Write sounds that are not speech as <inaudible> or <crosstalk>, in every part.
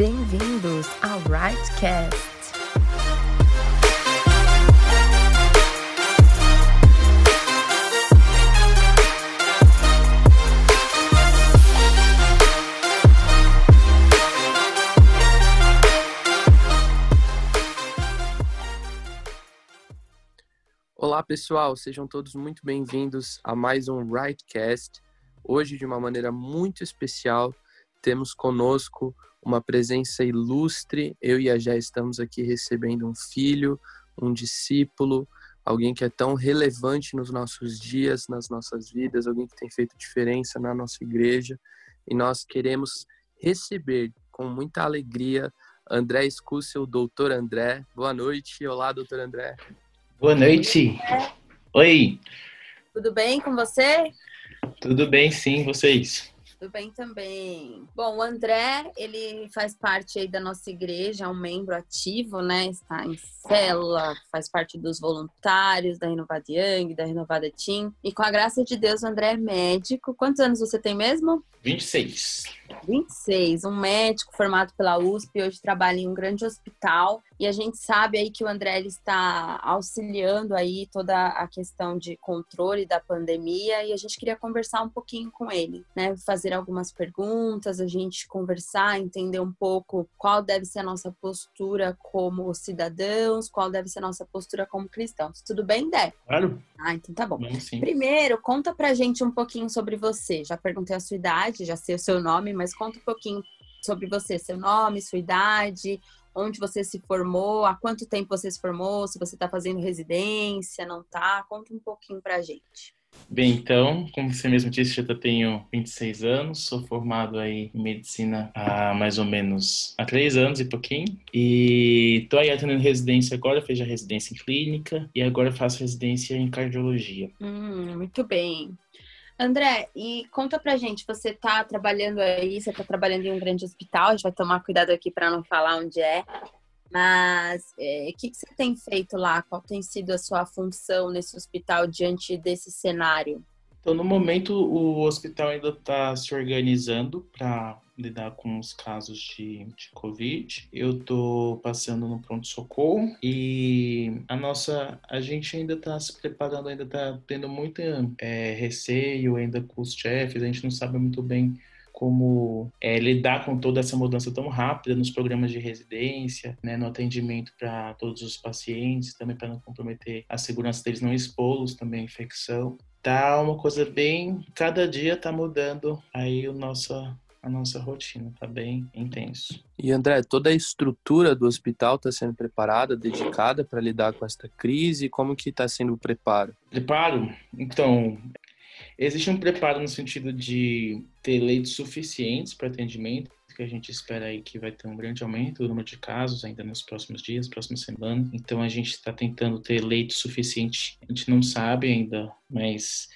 Bem-vindos ao Rightcast. Olá, pessoal, sejam todos muito bem-vindos a mais um Rightcast. Hoje, de uma maneira muito especial, temos conosco uma presença ilustre. Eu e a Jé estamos aqui recebendo um filho, um discípulo, alguém que é tão relevante nos nossos dias, nas nossas vidas, alguém que tem feito diferença na nossa igreja. E nós queremos receber com muita alegria André Escúcio, o doutor André. Boa noite. Olá, doutor André. Boa noite. Oi. Tudo bem com você? Tudo bem, sim, vocês? Tudo bem também. Bom, o André, ele faz parte aí da nossa igreja, é um membro ativo, né? Está em célula, faz parte dos voluntários da Renovada Young, da Renovada Team. E com a graça de Deus, o André é médico. Quantos anos você tem mesmo? 26. 26, um médico formado pela USP, hoje trabalha em um grande hospital e a gente sabe aí que o André ele está auxiliando aí toda a questão de controle da pandemia e a gente queria conversar um pouquinho com ele, né? Fazer algumas perguntas, a gente conversar, entender um pouco qual deve ser a nossa postura como cidadãos, qual deve ser a nossa postura como cristãos. Tudo bem, Dé? Claro. Ah, então tá bom. Sim. Primeiro, conta pra gente um pouquinho sobre você. Já perguntei a sua idade, já sei o seu nome, mas conta um pouquinho sobre você, seu nome, sua idade, onde você se formou, há quanto tempo você se formou, se você está fazendo residência, não tá? Conta um pouquinho pra gente. Bem, então, como você mesmo disse, já tenho 26 anos, sou formado aí em medicina há mais ou menos há três anos e pouquinho. E tô aí atendendo residência agora, fiz a residência em clínica e agora faço residência em cardiologia. Hum, muito bem. André, e conta pra gente, você tá trabalhando aí, você tá trabalhando em um grande hospital, a gente vai tomar cuidado aqui para não falar onde é, mas é, o que, que você tem feito lá? Qual tem sido a sua função nesse hospital diante desse cenário? Então, no momento, o hospital ainda está se organizando para lidar com os casos de, de Covid. Eu estou passando no pronto-socorro e a nossa, a gente ainda está se preparando, ainda está tendo muito é, receio ainda com os chefes, a gente não sabe muito bem como é, lidar com toda essa mudança tão rápida nos programas de residência, né, no atendimento para todos os pacientes, também para não comprometer a segurança deles, não expô-los também à infecção tá uma coisa bem. Cada dia tá mudando aí o nosso, a nossa rotina, tá bem intenso. E André, toda a estrutura do hospital está sendo preparada, dedicada para lidar com esta crise? Como que está sendo o preparo? Preparo? Então, existe um preparo no sentido de ter leitos suficientes para atendimento, que a gente espera aí que vai ter um grande aumento do número de casos ainda nos próximos dias, próximas semanas. Então a gente está tentando ter leito suficiente. A gente não sabe ainda, mas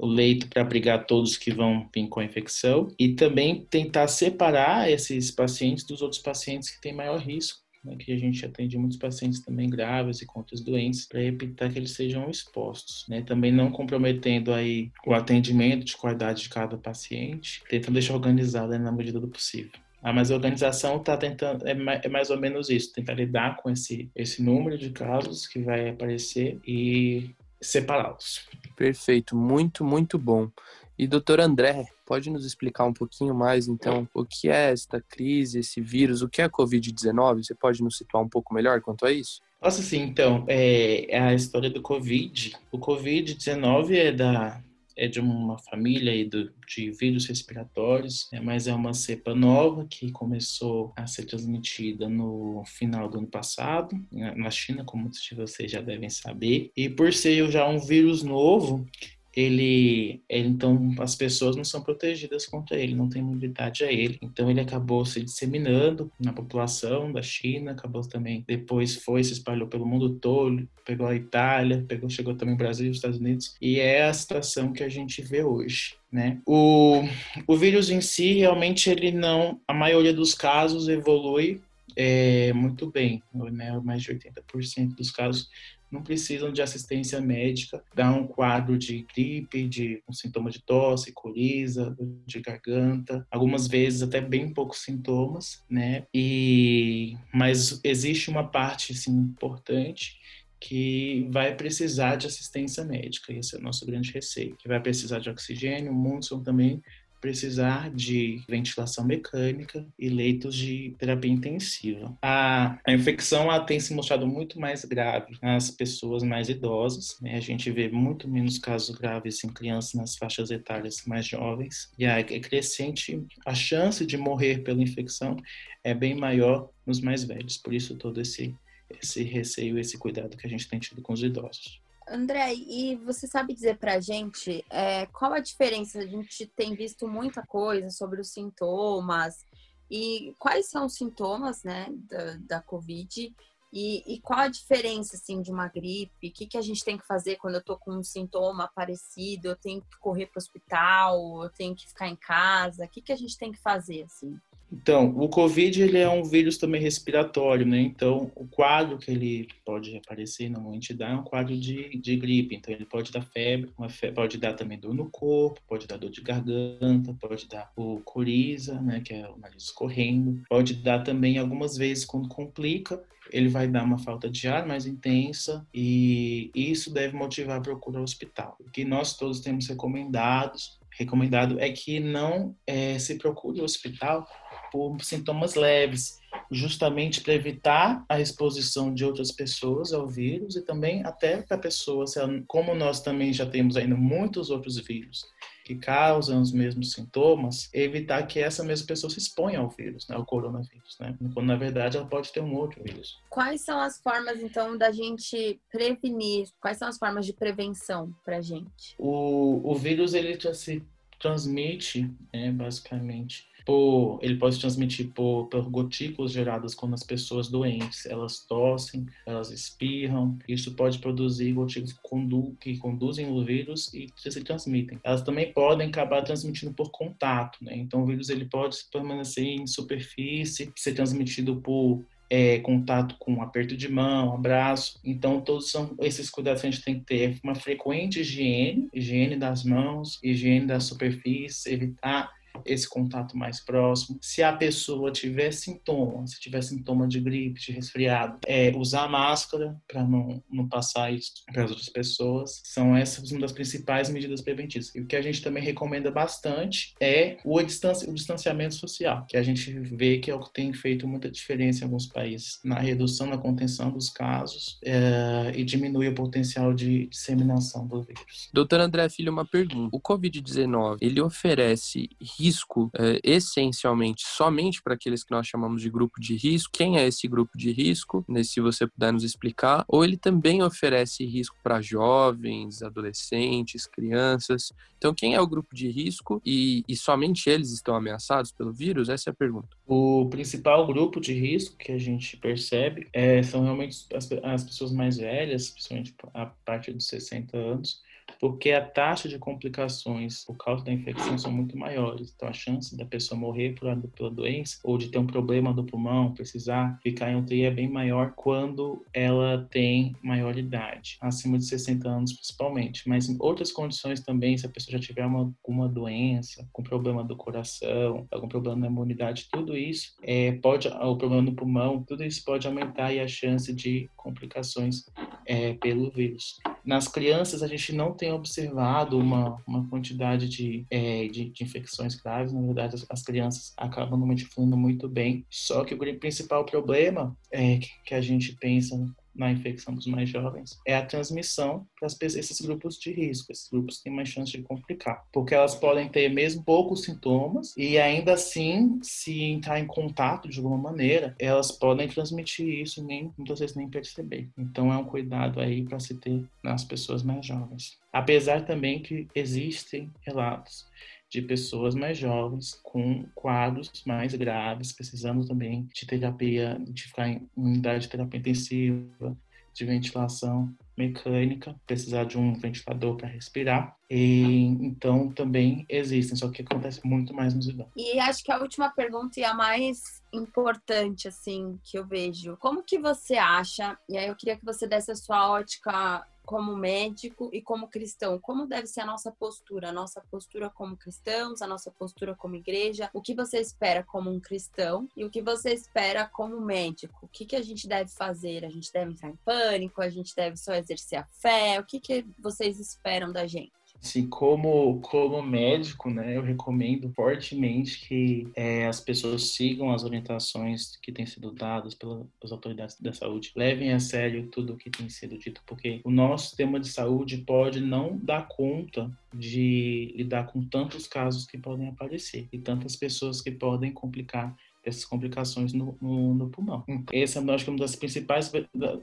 o leito para abrigar todos que vão vir com a infecção e também tentar separar esses pacientes dos outros pacientes que têm maior risco. Né, que a gente atende muitos pacientes também graves e com outras doenças, para evitar que eles sejam expostos, né? Também não comprometendo aí o atendimento de qualidade de cada paciente, tentando deixar organizado né, na medida do possível. Ah, mas a organização está tentando, é mais, é mais, ou menos isso, tentar lidar com esse, esse número de casos que vai aparecer e separá-los. Perfeito, muito, muito bom. E doutor André, pode nos explicar um pouquinho mais, então, o que é esta crise, esse vírus, o que é a Covid-19? Você pode nos situar um pouco melhor quanto a isso? Nossa, sim, então, é, é a história do Covid. O Covid-19 é da é de uma família aí do, de vírus respiratórios, é, mas é uma cepa nova que começou a ser transmitida no final do ano passado, na China, como vocês já devem saber. E por ser já um vírus novo, ele, ele, então as pessoas não são protegidas contra ele, não tem imunidade a ele. Então ele acabou se disseminando na população da China, acabou também depois foi se espalhou pelo mundo todo, pegou a Itália, pegou chegou também o Brasil, e os Estados Unidos e é a situação que a gente vê hoje. Né? O, o vírus em si, realmente, ele não, a maioria dos casos evolui é, muito bem, né? mais de 80% dos casos não precisam de assistência médica, dá um quadro de gripe, de um sintoma de tosse, coriza, de garganta, algumas vezes até bem poucos sintomas, né? E mas existe uma parte assim, importante que vai precisar de assistência médica. Esse é o nosso grande receio. Que vai precisar de oxigênio, muitos também precisar de ventilação mecânica e leitos de terapia intensiva. A, a infecção tem se mostrado muito mais grave nas pessoas mais idosas. Né? A gente vê muito menos casos graves em crianças nas faixas etárias mais jovens. E é crescente a chance de morrer pela infecção é bem maior nos mais velhos. Por isso todo esse esse receio, esse cuidado que a gente tem tido com os idosos. André, e você sabe dizer para a gente é, qual a diferença? A gente tem visto muita coisa sobre os sintomas e quais são os sintomas, né, da, da Covid e, e, qual a diferença, assim, de uma gripe? O que, que a gente tem que fazer quando eu tô com um sintoma parecido? Eu tenho que correr para o hospital? Eu tenho que ficar em casa? O que, que a gente tem que fazer, assim? Então, o Covid ele é um vírus também respiratório, né? Então, o quadro que ele pode aparecer normalmente dá é um quadro de, de gripe. Então, ele pode dar febre, febre, pode dar também dor no corpo, pode dar dor de garganta, pode dar o coriza, né? Que é o nariz escorrendo. Pode dar também, algumas vezes, quando complica, ele vai dar uma falta de ar mais intensa e isso deve motivar a procura ao hospital. O que nós todos temos recomendados, recomendado é que não é, se procure o hospital por sintomas leves, justamente para evitar a exposição de outras pessoas ao vírus e também até para pessoas, como nós também já temos ainda muitos outros vírus que causam os mesmos sintomas, evitar que essa mesma pessoa se exponha ao vírus, né, ao coronavírus, né? Quando na verdade ela pode ter um outro vírus. Quais são as formas então da gente prevenir? Quais são as formas de prevenção para gente? O, o vírus ele se transmite, né, basicamente, por, ele pode se transmitir por, por gotículas geradas quando as pessoas doentes, elas tossem, elas espirram, isso pode produzir gotículas que, condu, que conduzem o vírus e se transmitem. Elas também podem acabar transmitindo por contato, né? Então o vírus ele pode permanecer em superfície, ser transmitido por é, contato com aperto de mão, abraço. Então, todos são esses cuidados que a gente tem que ter. Uma frequente higiene, higiene das mãos, higiene das superfícies, evitar esse contato mais próximo. Se a pessoa tiver sintoma, se tiver sintoma de gripe, de resfriado, é usar máscara para não, não passar isso para as outras pessoas. São essas uma das principais medidas preventivas. E o que a gente também recomenda bastante é o, distanci, o distanciamento social, que a gente vê que é o que tem feito muita diferença em alguns países na redução, na contenção dos casos é, e diminui o potencial de disseminação do vírus. Doutor André Filho, uma pergunta. O Covid-19, ele oferece risco é, essencialmente somente para aqueles que nós chamamos de grupo de risco. Quem é esse grupo de risco? Né, se você puder nos explicar. Ou ele também oferece risco para jovens, adolescentes, crianças. Então, quem é o grupo de risco e, e somente eles estão ameaçados pelo vírus? Essa é a pergunta. O principal grupo de risco que a gente percebe é, são realmente as, as pessoas mais velhas, principalmente a partir dos 60 anos porque a taxa de complicações por causa da infecção são muito maiores. Então, a chance da pessoa morrer pela, pela doença ou de ter um problema do pulmão, precisar ficar em UTI é bem maior quando ela tem maior idade, acima de 60 anos principalmente. Mas em outras condições também, se a pessoa já tiver uma, alguma doença, com problema do coração, algum problema na imunidade, tudo isso é, pode, o problema no pulmão, tudo isso pode aumentar a chance de complicações é, pelo vírus. Nas crianças, a gente não tem observado uma, uma quantidade de, é, de, de, infecções graves. Na verdade, as, as, crianças acabam normalmente fluindo muito bem. Só que o principal problema é que, que a gente pensa na infecção dos mais jovens é a transmissão para esses grupos de risco. Esses grupos têm mais chance de complicar, porque elas podem ter mesmo poucos sintomas e ainda assim, se entrar em contato de alguma maneira, elas podem transmitir isso e nem muitas vezes nem perceber. Então é um cuidado aí para se ter nas pessoas mais jovens. Apesar também que existem relatos de pessoas mais jovens com quadros mais graves, precisando também de terapia, de ficar em unidade de terapia intensiva, de ventilação mecânica, precisar de um ventilador para respirar. E, então também existem, só que acontece muito mais nos idosos. E acho que a última pergunta e a mais importante assim que eu vejo, como que você acha? E aí eu queria que você desse a sua ótica como médico e como cristão, como deve ser a nossa postura, a nossa postura como cristãos, a nossa postura como igreja, o que você espera como um cristão e o que você espera como médico, o que, que a gente deve fazer, a gente deve entrar em pânico, a gente deve só exercer a fé, o que, que vocês esperam da gente? Assim, como, como médico, né, eu recomendo fortemente que é, as pessoas sigam as orientações que têm sido dadas pelas autoridades da saúde, levem a sério tudo o que tem sido dito, porque o nosso sistema de saúde pode não dar conta de lidar com tantos casos que podem aparecer e tantas pessoas que podem complicar essas complicações no, no, no pulmão. Essa é, acho que, uma das principais,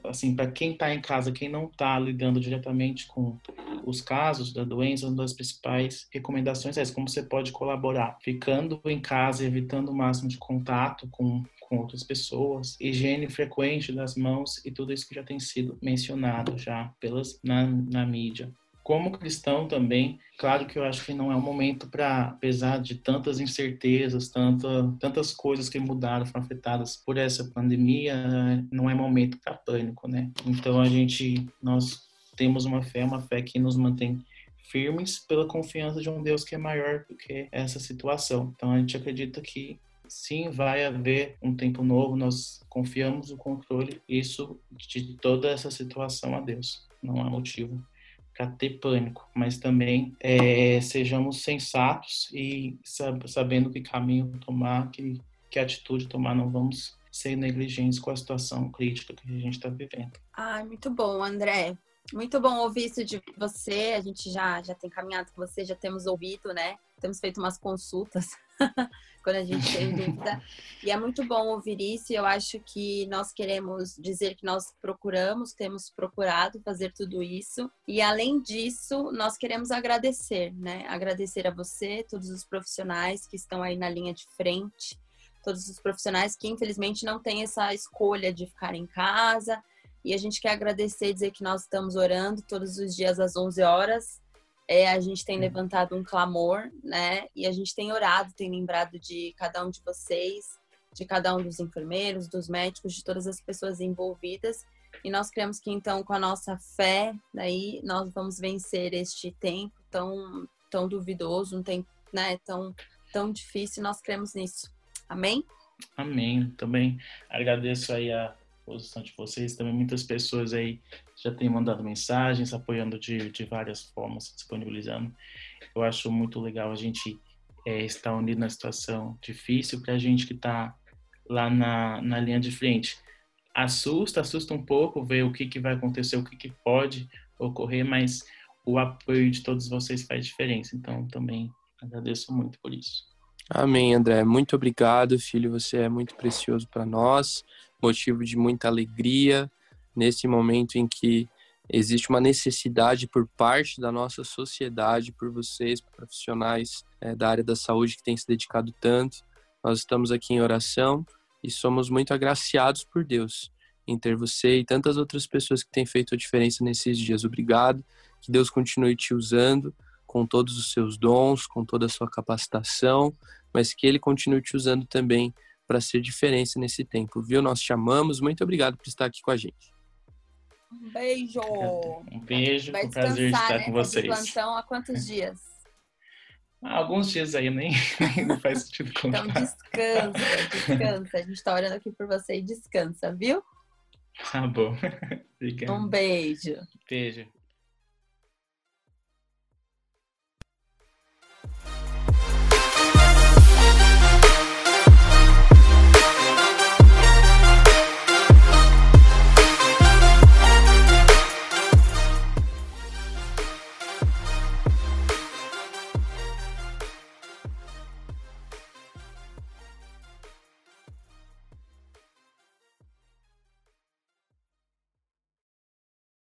assim, para quem está em casa, quem não está lidando diretamente com os casos da doença, uma das principais recomendações é essa, como você pode colaborar, ficando em casa, evitando o máximo de contato com com outras pessoas, higiene frequente das mãos e tudo isso que já tem sido mencionado já pelas na, na mídia como cristão também, claro que eu acho que não é um momento para, apesar de tantas incertezas, tanta, tantas coisas que mudaram, foram afetadas por essa pandemia, não é momento para pânico, né? Então a gente, nós temos uma fé, uma fé que nos mantém firmes pela confiança de um Deus que é maior do que essa situação. Então a gente acredita que sim, vai haver um tempo novo, nós confiamos o controle, isso de toda essa situação a Deus. Não há motivo para ter pânico, mas também é, sejamos sensatos e sabendo que caminho tomar, que, que atitude tomar, não vamos ser negligentes com a situação crítica que a gente está vivendo. Ah, muito bom, André. Muito bom ouvir isso de você. A gente já, já tem caminhado com você, já temos ouvido, né? Temos feito umas consultas <laughs> quando a gente tem <laughs> dúvida. E é muito bom ouvir isso. E eu acho que nós queremos dizer que nós procuramos, temos procurado fazer tudo isso. E além disso, nós queremos agradecer, né? Agradecer a você, todos os profissionais que estão aí na linha de frente, todos os profissionais que infelizmente não têm essa escolha de ficar em casa. E a gente quer agradecer, dizer que nós estamos orando todos os dias às 11 horas é, a gente tem levantado um clamor, né? E a gente tem orado, tem lembrado de cada um de vocês, de cada um dos enfermeiros, dos médicos, de todas as pessoas envolvidas. E nós cremos que então, com a nossa fé, daí nós vamos vencer este tempo tão, tão duvidoso, um tempo, né, tão, tão difícil. Nós cremos nisso. Amém? Amém. Também agradeço aí a posição de vocês, também muitas pessoas aí já têm mandado mensagens, apoiando de, de várias formas, disponibilizando. Eu acho muito legal a gente é, estar unido na situação difícil para a gente que está lá na, na linha de frente. Assusta, assusta um pouco ver o que, que vai acontecer, o que, que pode ocorrer, mas o apoio de todos vocês faz diferença. Então, também agradeço muito por isso. Amém, André. Muito obrigado, filho. Você é muito precioso para nós, motivo de muita alegria, nesse momento em que existe uma necessidade por parte da nossa sociedade, por vocês, profissionais é, da área da saúde que têm se dedicado tanto. Nós estamos aqui em oração e somos muito agraciados por Deus em ter você e tantas outras pessoas que têm feito a diferença nesses dias. Obrigado. Que Deus continue te usando com todos os seus dons, com toda a sua capacitação, mas que Ele continue te usando também para ser diferença nesse tempo, viu? Nós te amamos. Muito obrigado por estar aqui com a gente. Um beijo. Um beijo, Vai um prazer estar né? com vocês. plantão há quantos dias? alguns dias aí <laughs> nem, não faz sentido contar. Então descansa, descansa. A gente tá orando aqui por você e descansa, viu? Tá bom. <laughs> Obrigado. Um beijo. Beijo.